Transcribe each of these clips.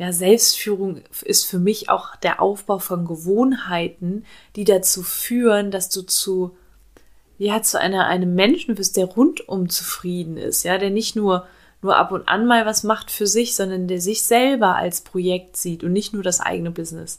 ja, Selbstführung ist für mich auch der Aufbau von Gewohnheiten, die dazu führen, dass du zu, ja, zu einer, einem Menschen bist, der rundum zufrieden ist, ja, der nicht nur, nur ab und an mal was macht für sich, sondern der sich selber als Projekt sieht und nicht nur das eigene Business.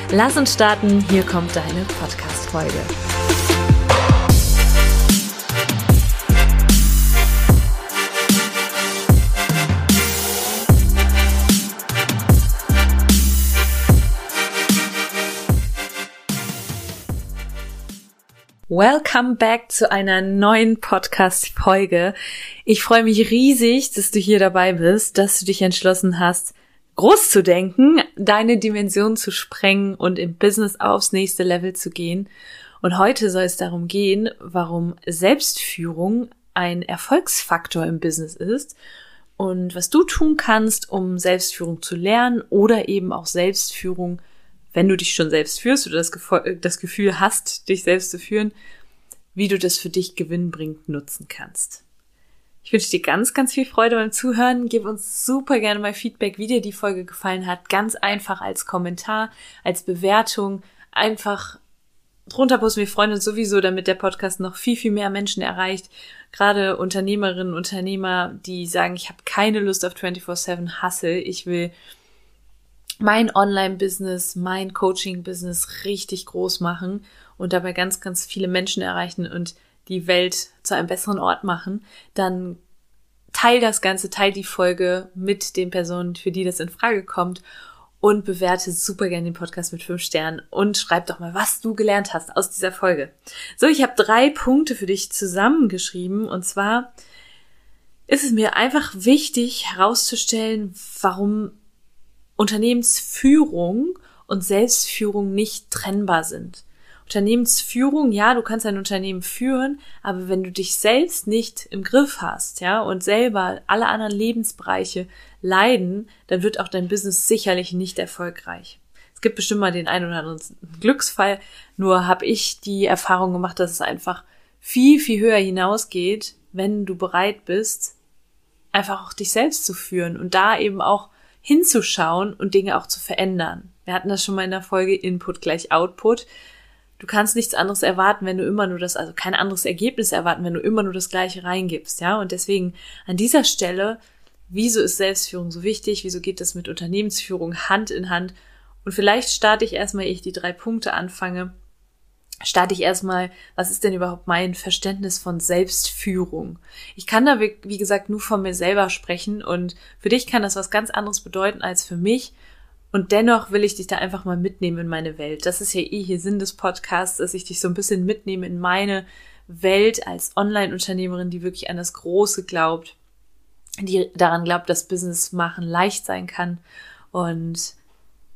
Lass uns starten, hier kommt deine Podcast-Folge. Welcome back zu einer neuen Podcast-Folge. Ich freue mich riesig, dass du hier dabei bist, dass du dich entschlossen hast, groß zu denken, deine Dimension zu sprengen und im Business aufs nächste Level zu gehen. Und heute soll es darum gehen, warum Selbstführung ein Erfolgsfaktor im Business ist und was du tun kannst, um Selbstführung zu lernen oder eben auch Selbstführung wenn du dich schon selbst führst oder das, das Gefühl hast, dich selbst zu führen, wie du das für dich gewinnbringend nutzen kannst. Ich wünsche dir ganz, ganz viel Freude beim Zuhören. Gib uns super gerne mal Feedback, wie dir die Folge gefallen hat. Ganz einfach als Kommentar, als Bewertung. Einfach drunter posten. Wir freuen uns sowieso, damit der Podcast noch viel, viel mehr Menschen erreicht. Gerade Unternehmerinnen, Unternehmer, die sagen, ich habe keine Lust auf 24-7 Hustle. Ich will mein Online-Business, mein Coaching-Business richtig groß machen und dabei ganz, ganz viele Menschen erreichen und die Welt zu einem besseren Ort machen, dann teil das Ganze, teil die Folge mit den Personen, für die das in Frage kommt und bewerte super gerne den Podcast mit fünf Sternen und schreib doch mal, was du gelernt hast aus dieser Folge. So, ich habe drei Punkte für dich zusammengeschrieben und zwar ist es mir einfach wichtig herauszustellen, warum Unternehmensführung und Selbstführung nicht trennbar sind. Unternehmensführung, ja, du kannst ein Unternehmen führen, aber wenn du dich selbst nicht im Griff hast, ja, und selber alle anderen Lebensbereiche leiden, dann wird auch dein Business sicherlich nicht erfolgreich. Es gibt bestimmt mal den einen oder anderen Glücksfall, nur habe ich die Erfahrung gemacht, dass es einfach viel, viel höher hinausgeht, wenn du bereit bist, einfach auch dich selbst zu führen und da eben auch hinzuschauen und Dinge auch zu verändern. Wir hatten das schon mal in der Folge Input gleich Output. Du kannst nichts anderes erwarten, wenn du immer nur das, also kein anderes Ergebnis erwarten, wenn du immer nur das Gleiche reingibst, ja. Und deswegen an dieser Stelle, wieso ist Selbstführung so wichtig? Wieso geht das mit Unternehmensführung Hand in Hand? Und vielleicht starte ich erstmal, ich die drei Punkte anfange, starte ich erstmal, was ist denn überhaupt mein Verständnis von Selbstführung? Ich kann da, wie gesagt, nur von mir selber sprechen und für dich kann das was ganz anderes bedeuten als für mich. Und dennoch will ich dich da einfach mal mitnehmen in meine Welt. Das ist ja eh hier Sinn des Podcasts, dass ich dich so ein bisschen mitnehme in meine Welt als Online-Unternehmerin, die wirklich an das Große glaubt, die daran glaubt, dass Business machen leicht sein kann und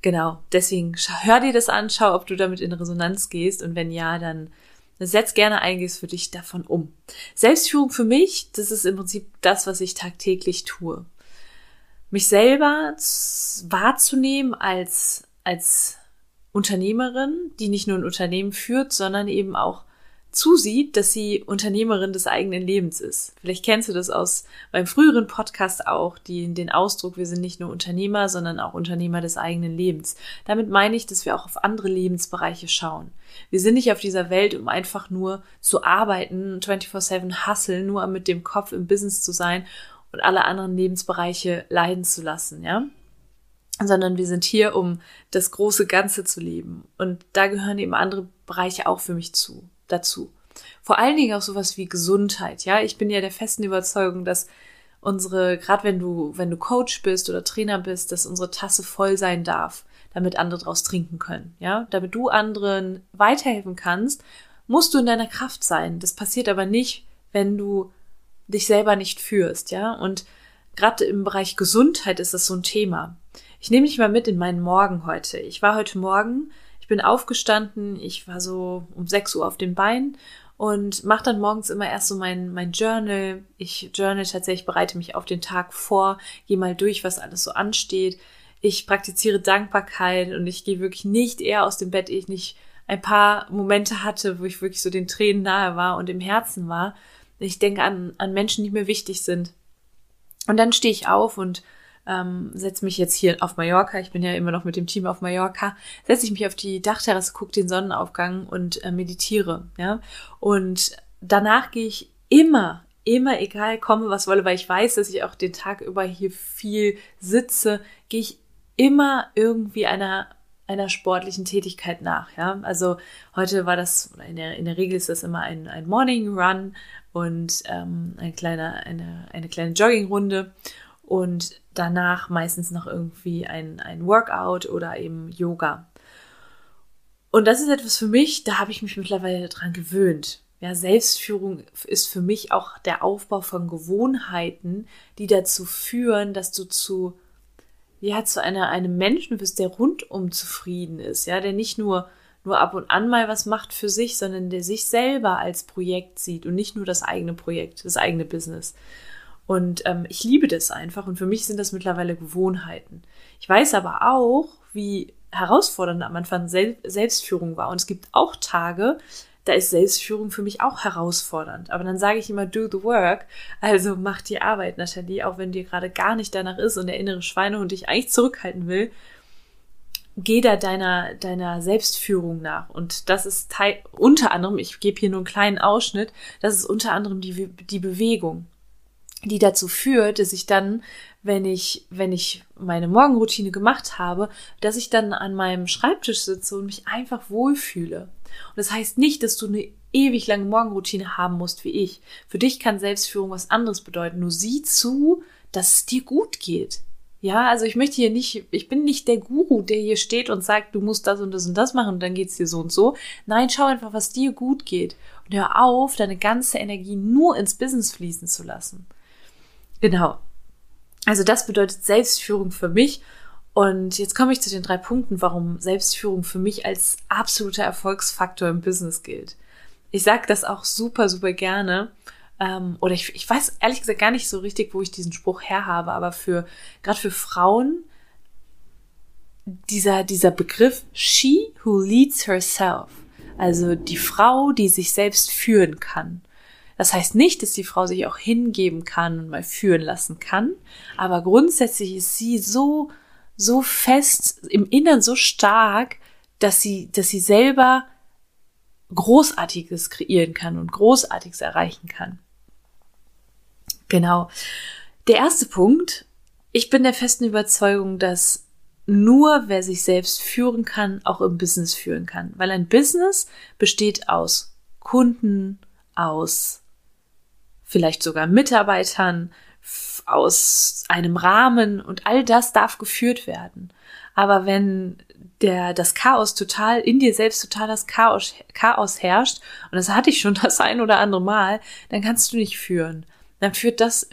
Genau, deswegen hör dir das an, schau, ob du damit in Resonanz gehst und wenn ja, dann setz gerne einiges für dich davon um. Selbstführung für mich, das ist im Prinzip das, was ich tagtäglich tue. Mich selber wahrzunehmen als, als Unternehmerin, die nicht nur ein Unternehmen führt, sondern eben auch zusieht, dass sie Unternehmerin des eigenen Lebens ist. Vielleicht kennst du das aus meinem früheren Podcast auch, die, den Ausdruck, wir sind nicht nur Unternehmer, sondern auch Unternehmer des eigenen Lebens. Damit meine ich, dass wir auch auf andere Lebensbereiche schauen. Wir sind nicht auf dieser Welt, um einfach nur zu arbeiten, 24-7 hustlen, nur mit dem Kopf im Business zu sein und alle anderen Lebensbereiche leiden zu lassen, ja? sondern wir sind hier, um das große Ganze zu leben. Und da gehören eben andere Bereiche auch für mich zu dazu. Vor allen Dingen auch sowas wie Gesundheit. Ja, ich bin ja der festen Überzeugung, dass unsere, gerade wenn du, wenn du Coach bist oder Trainer bist, dass unsere Tasse voll sein darf, damit andere daraus trinken können. Ja, damit du anderen weiterhelfen kannst, musst du in deiner Kraft sein. Das passiert aber nicht, wenn du dich selber nicht führst, ja. Und gerade im Bereich Gesundheit ist das so ein Thema. Ich nehme dich mal mit in meinen Morgen heute. Ich war heute Morgen, ich bin aufgestanden, ich war so um 6 Uhr auf den Beinen und mache dann morgens immer erst so mein, mein Journal. Ich journal tatsächlich, bereite mich auf den Tag vor, gehe mal durch, was alles so ansteht. Ich praktiziere Dankbarkeit und ich gehe wirklich nicht eher aus dem Bett, ehe ich nicht ein paar Momente hatte, wo ich wirklich so den Tränen nahe war und im Herzen war. Ich denke an, an Menschen, die mir wichtig sind. Und dann stehe ich auf und ähm, setze mich jetzt hier auf Mallorca, ich bin ja immer noch mit dem Team auf Mallorca, setze ich mich auf die Dachterrasse, gucke den Sonnenaufgang und äh, meditiere, ja. Und danach gehe ich immer, immer, egal komme, was wolle, weil ich weiß, dass ich auch den Tag über hier viel sitze, gehe ich immer irgendwie einer einer sportlichen Tätigkeit nach. Ja, also heute war das in der, in der Regel ist das immer ein, ein Morning Run und ähm, ein kleiner, eine, eine kleine Joggingrunde und danach meistens noch irgendwie ein, ein Workout oder eben Yoga. Und das ist etwas für mich, da habe ich mich mittlerweile dran gewöhnt. Ja, Selbstführung ist für mich auch der Aufbau von Gewohnheiten, die dazu führen, dass du zu, ja, zu einer, einem Menschen wirst, der rundum zufrieden ist, ja, der nicht nur, nur ab und an mal was macht für sich, sondern der sich selber als Projekt sieht und nicht nur das eigene Projekt, das eigene Business. Und ähm, ich liebe das einfach und für mich sind das mittlerweile Gewohnheiten. Ich weiß aber auch, wie herausfordernd am Anfang Sel Selbstführung war. Und es gibt auch Tage, da ist Selbstführung für mich auch herausfordernd. Aber dann sage ich immer, do the work. Also mach die Arbeit, Nathalie, auch wenn dir gerade gar nicht danach ist und der innere Schweinehund dich eigentlich zurückhalten will. Geh da deiner, deiner Selbstführung nach. Und das ist Teil, unter anderem, ich gebe hier nur einen kleinen Ausschnitt, das ist unter anderem die, die Bewegung die dazu führt, dass ich dann, wenn ich, wenn ich meine Morgenroutine gemacht habe, dass ich dann an meinem Schreibtisch sitze und mich einfach wohlfühle. Und das heißt nicht, dass du eine ewig lange Morgenroutine haben musst wie ich. Für dich kann Selbstführung was anderes bedeuten. Nur sieh zu, dass es dir gut geht. Ja, also ich möchte hier nicht, ich bin nicht der Guru, der hier steht und sagt, du musst das und das und das machen und dann geht's dir so und so. Nein, schau einfach, was dir gut geht. Und hör auf, deine ganze Energie nur ins Business fließen zu lassen. Genau. Also das bedeutet Selbstführung für mich. Und jetzt komme ich zu den drei Punkten, warum Selbstführung für mich als absoluter Erfolgsfaktor im Business gilt. Ich sage das auch super, super gerne. Ähm, oder ich, ich weiß ehrlich gesagt gar nicht so richtig, wo ich diesen Spruch her habe, aber für gerade für Frauen dieser, dieser Begriff she who leads herself, also die Frau, die sich selbst führen kann. Das heißt nicht, dass die Frau sich auch hingeben kann und mal führen lassen kann, aber grundsätzlich ist sie so, so fest im Innern so stark, dass sie, dass sie selber Großartiges kreieren kann und Großartiges erreichen kann. Genau. Der erste Punkt. Ich bin der festen Überzeugung, dass nur wer sich selbst führen kann, auch im Business führen kann. Weil ein Business besteht aus Kunden, aus vielleicht sogar Mitarbeitern, aus einem Rahmen und all das darf geführt werden. Aber wenn der, das Chaos total, in dir selbst total das Chaos, Chaos herrscht, und das hatte ich schon das ein oder andere Mal, dann kannst du nicht führen. Dann führt das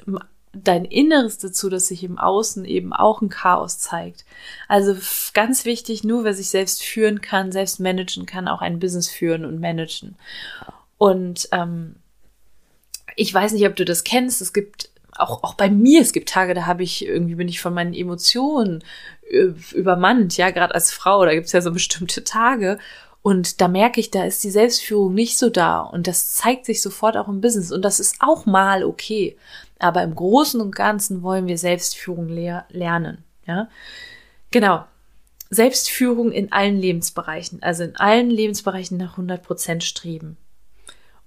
dein Inneres dazu, dass sich im Außen eben auch ein Chaos zeigt. Also ganz wichtig, nur wer sich selbst führen kann, selbst managen kann, auch ein Business führen und managen. Und ähm, ich weiß nicht, ob du das kennst. Es gibt auch, auch bei mir, es gibt Tage, da habe ich irgendwie bin ich von meinen Emotionen äh, übermannt, ja, gerade als Frau, da gibt es ja so bestimmte Tage. Und da merke ich, da ist die Selbstführung nicht so da. Und das zeigt sich sofort auch im Business. Und das ist auch mal okay. Aber im Großen und Ganzen wollen wir Selbstführung lehr lernen. Ja, genau. Selbstführung in allen Lebensbereichen, also in allen Lebensbereichen nach 100 Prozent streben.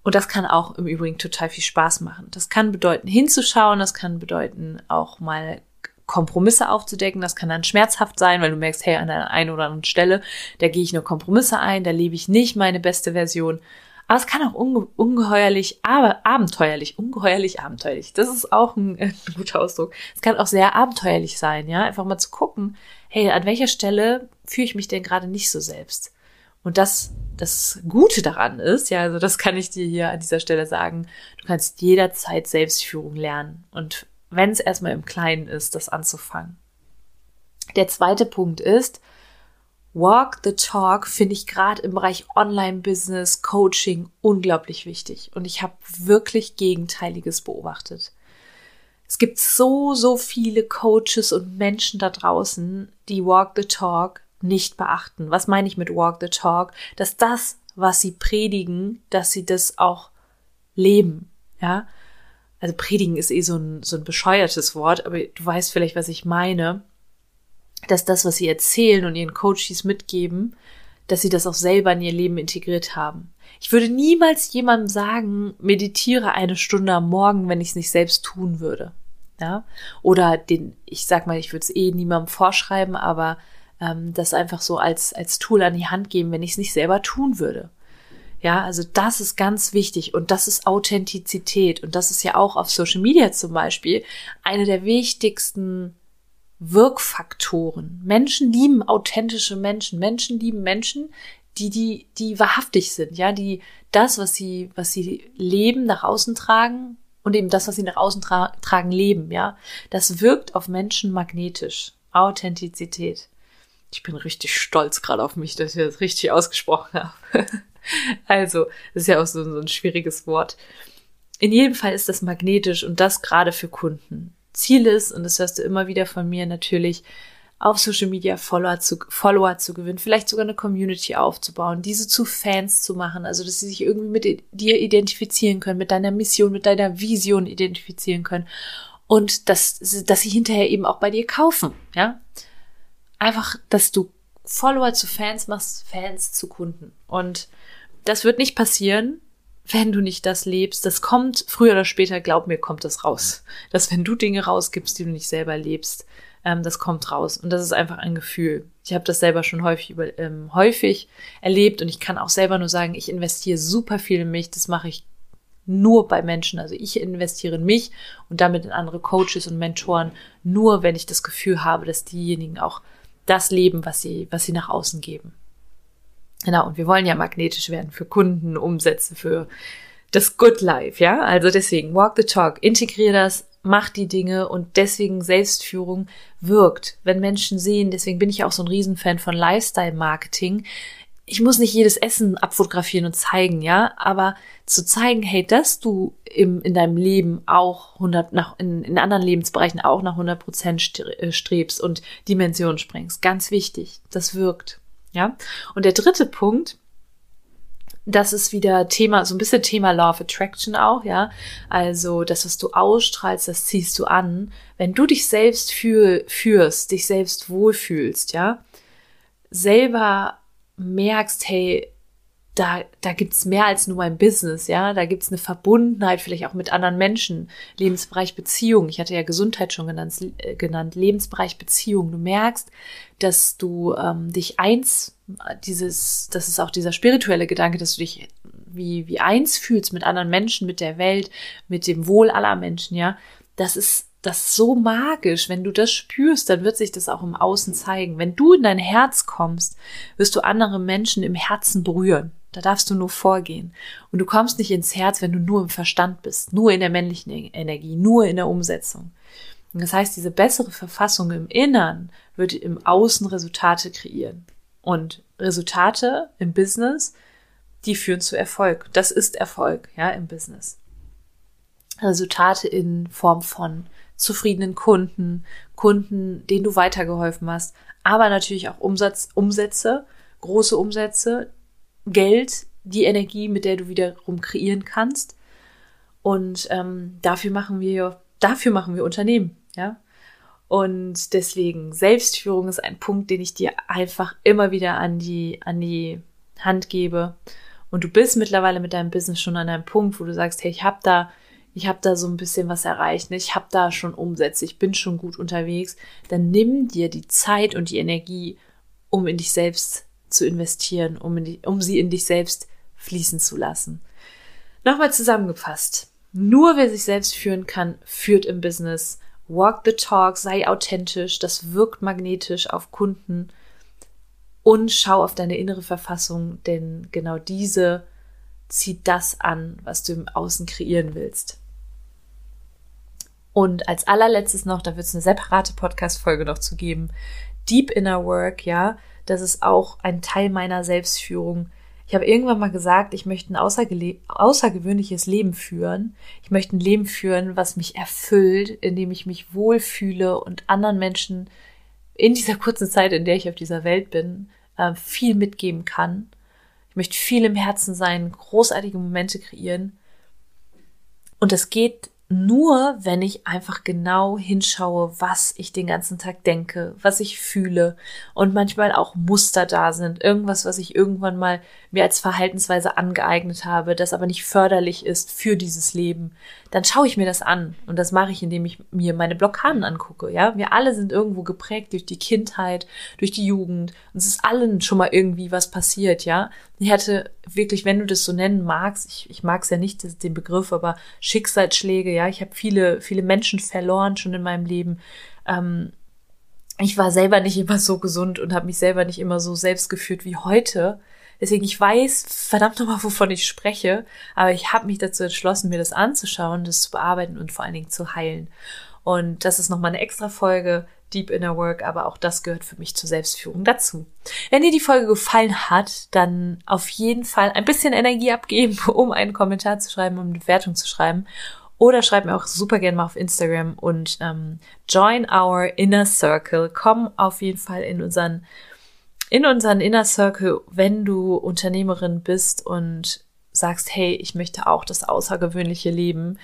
Und das kann auch im Übrigen total viel Spaß machen. Das kann bedeuten, hinzuschauen, das kann bedeuten, auch mal Kompromisse aufzudecken. Das kann dann schmerzhaft sein, weil du merkst, hey, an der einen oder anderen Stelle, da gehe ich nur Kompromisse ein, da lebe ich nicht meine beste Version. Aber es kann auch unge ungeheuerlich, aber abenteuerlich, ungeheuerlich abenteuerlich. Das ist auch ein, ein guter Ausdruck. Es kann auch sehr abenteuerlich sein, ja, einfach mal zu gucken, hey, an welcher Stelle fühle ich mich denn gerade nicht so selbst? Und das, das Gute daran ist, ja, also das kann ich dir hier an dieser Stelle sagen, du kannst jederzeit Selbstführung lernen. Und wenn es erstmal im Kleinen ist, das anzufangen. Der zweite Punkt ist, Walk the Talk finde ich gerade im Bereich Online-Business, Coaching unglaublich wichtig. Und ich habe wirklich Gegenteiliges beobachtet. Es gibt so, so viele Coaches und Menschen da draußen, die Walk the Talk nicht beachten. Was meine ich mit Walk the Talk? Dass das, was sie predigen, dass sie das auch leben. Ja, also predigen ist eh so ein, so ein bescheuertes Wort, aber du weißt vielleicht, was ich meine dass das, was sie erzählen und ihren Coaches mitgeben, dass sie das auch selber in ihr Leben integriert haben. Ich würde niemals jemandem sagen, meditiere eine Stunde am Morgen, wenn ich es nicht selbst tun würde. Ja? Oder den, ich sag mal, ich würde es eh niemandem vorschreiben, aber ähm, das einfach so als, als Tool an die Hand geben, wenn ich es nicht selber tun würde. Ja, also das ist ganz wichtig und das ist Authentizität und das ist ja auch auf Social Media zum Beispiel eine der wichtigsten Wirkfaktoren. Menschen lieben authentische Menschen. Menschen lieben Menschen, die, die, die wahrhaftig sind, ja, die das, was sie, was sie leben, nach außen tragen und eben das, was sie nach außen tra tragen, leben, ja. Das wirkt auf Menschen magnetisch. Authentizität. Ich bin richtig stolz gerade auf mich, dass ich das richtig ausgesprochen habe. also, das ist ja auch so, so ein schwieriges Wort. In jedem Fall ist das magnetisch und das gerade für Kunden. Ziel ist, und das hörst du immer wieder von mir natürlich, auf Social Media Follower zu, Follower zu gewinnen, vielleicht sogar eine Community aufzubauen, diese zu Fans zu machen, also dass sie sich irgendwie mit dir identifizieren können, mit deiner Mission, mit deiner Vision identifizieren können und dass, dass sie hinterher eben auch bei dir kaufen, ja. Einfach, dass du Follower zu Fans machst, Fans zu Kunden. Und das wird nicht passieren, wenn du nicht das lebst, das kommt früher oder später, glaub mir, kommt das raus. Dass wenn du Dinge rausgibst, die du nicht selber lebst, ähm, das kommt raus. Und das ist einfach ein Gefühl. Ich habe das selber schon häufig, über, ähm, häufig erlebt und ich kann auch selber nur sagen, ich investiere super viel in mich. Das mache ich nur bei Menschen. Also ich investiere in mich und damit in andere Coaches und Mentoren, nur wenn ich das Gefühl habe, dass diejenigen auch das leben, was sie, was sie nach außen geben. Genau, und wir wollen ja magnetisch werden für Kunden, Umsätze, für das Good Life, ja? Also deswegen, walk the talk, integriere das, mach die Dinge und deswegen Selbstführung wirkt. Wenn Menschen sehen, deswegen bin ich auch so ein Riesenfan von Lifestyle-Marketing. Ich muss nicht jedes Essen abfotografieren und zeigen, ja, aber zu zeigen, hey, dass du im, in deinem Leben auch 100, nach, in, in anderen Lebensbereichen auch nach 100 Prozent äh, strebst und Dimensionen springst. Ganz wichtig. Das wirkt. Ja. Und der dritte Punkt, das ist wieder Thema, so ein bisschen Thema Law of Attraction auch, ja. Also, das, was du ausstrahlst, das ziehst du an. Wenn du dich selbst für, führst, dich selbst wohlfühlst, ja, selber merkst, hey, da, da gibt's mehr als nur ein Business, ja. Da gibt's eine Verbundenheit vielleicht auch mit anderen Menschen. Lebensbereich Beziehung. Ich hatte ja Gesundheit schon genannt, äh, genannt. Lebensbereich Beziehung. Du merkst, dass du ähm, dich eins, dieses, das ist auch dieser spirituelle Gedanke, dass du dich wie, wie eins fühlst mit anderen Menschen, mit der Welt, mit dem Wohl aller Menschen, ja. Das ist das ist so magisch. Wenn du das spürst, dann wird sich das auch im Außen zeigen. Wenn du in dein Herz kommst, wirst du andere Menschen im Herzen berühren. Da darfst du nur vorgehen. Und du kommst nicht ins Herz, wenn du nur im Verstand bist, nur in der männlichen e- Energie, nur in der Umsetzung. Und das heißt, diese bessere Verfassung im Innern wird im Außen Resultate kreieren. Und Resultate im Business, die führen zu Erfolg. Das ist Erfolg, ja, im Business. Resultate in Form von zufriedenen Kunden, Kunden, denen du weitergeholfen hast, aber natürlich auch Umsatz, Umsätze, große Umsätze, Geld die Energie, mit der du wiederum kreieren kannst. Und ähm, dafür machen wir, dafür machen wir Unternehmen, ja. Und deswegen Selbstführung ist ein Punkt, den ich dir einfach immer wieder an die, an die Hand gebe. Und du bist mittlerweile mit deinem Business schon an einem Punkt, wo du sagst, hey, ich habe da, ich habe da so ein bisschen was erreicht, ne? ich habe da schon Umsätze, ich bin schon gut unterwegs. Dann nimm dir die Zeit und die Energie, um in dich selbst zu investieren, um, die, um sie in dich selbst fließen zu lassen. Nochmal zusammengefasst. Nur wer sich selbst führen kann, führt im Business. Walk the talk, sei authentisch, das wirkt magnetisch auf Kunden. und schau auf deine innere Verfassung, denn genau diese zieht das an, was du im Außen kreieren willst. Und als allerletztes noch, da wird es eine separate Podcast-Folge noch zu geben. Deep Inner Work, ja, das ist auch ein Teil meiner Selbstführung. Ich habe irgendwann mal gesagt, ich möchte ein außergewöhnliches Leben führen. Ich möchte ein Leben führen, was mich erfüllt, in dem ich mich wohlfühle und anderen Menschen in dieser kurzen Zeit, in der ich auf dieser Welt bin, äh, viel mitgeben kann. Ich möchte viel im Herzen sein, großartige Momente kreieren. Und es geht nur, wenn ich einfach genau hinschaue, was ich den ganzen Tag denke, was ich fühle. Und manchmal auch Muster da sind, irgendwas, was ich irgendwann mal mir als Verhaltensweise angeeignet habe, das aber nicht förderlich ist für dieses Leben, dann schaue ich mir das an und das mache ich, indem ich mir meine Blockaden angucke, ja? Wir alle sind irgendwo geprägt durch die Kindheit, durch die Jugend, uns ist allen schon mal irgendwie was passiert, ja? Ich hatte wirklich, wenn du das so nennen magst, ich, ich mag es ja nicht, den Begriff, aber Schicksalsschläge, ja, ich habe viele, viele Menschen verloren schon in meinem Leben. Ähm, ich war selber nicht immer so gesund und habe mich selber nicht immer so selbst geführt wie heute. Deswegen, ich weiß verdammt nochmal, wovon ich spreche, aber ich habe mich dazu entschlossen, mir das anzuschauen, das zu bearbeiten und vor allen Dingen zu heilen. Und das ist nochmal eine extra Folge. Deep Inner Work, aber auch das gehört für mich zur Selbstführung dazu. Wenn dir die Folge gefallen hat, dann auf jeden Fall ein bisschen Energie abgeben, um einen Kommentar zu schreiben, um eine Bewertung zu schreiben. Oder schreib mir auch super gerne mal auf Instagram und ähm, join our inner circle. Komm auf jeden Fall in unseren in unseren Inner Circle, wenn du Unternehmerin bist und sagst, hey, ich möchte auch das außergewöhnliche Leben.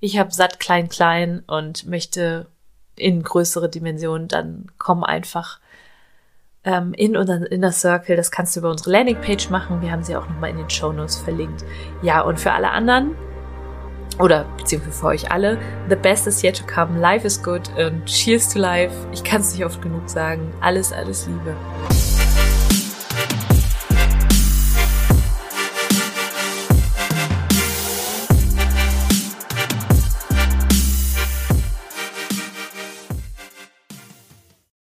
Ich habe satt klein klein und möchte in größere Dimensionen, dann komm einfach ähm, in unseren Inner Circle. Das kannst du über unsere Landingpage machen. Wir haben sie auch nochmal in den Show Notes verlinkt. Ja, und für alle anderen, oder beziehungsweise für euch alle, the best is yet to come. Life is good and cheers to life. Ich kann es nicht oft genug sagen. Alles, alles Liebe.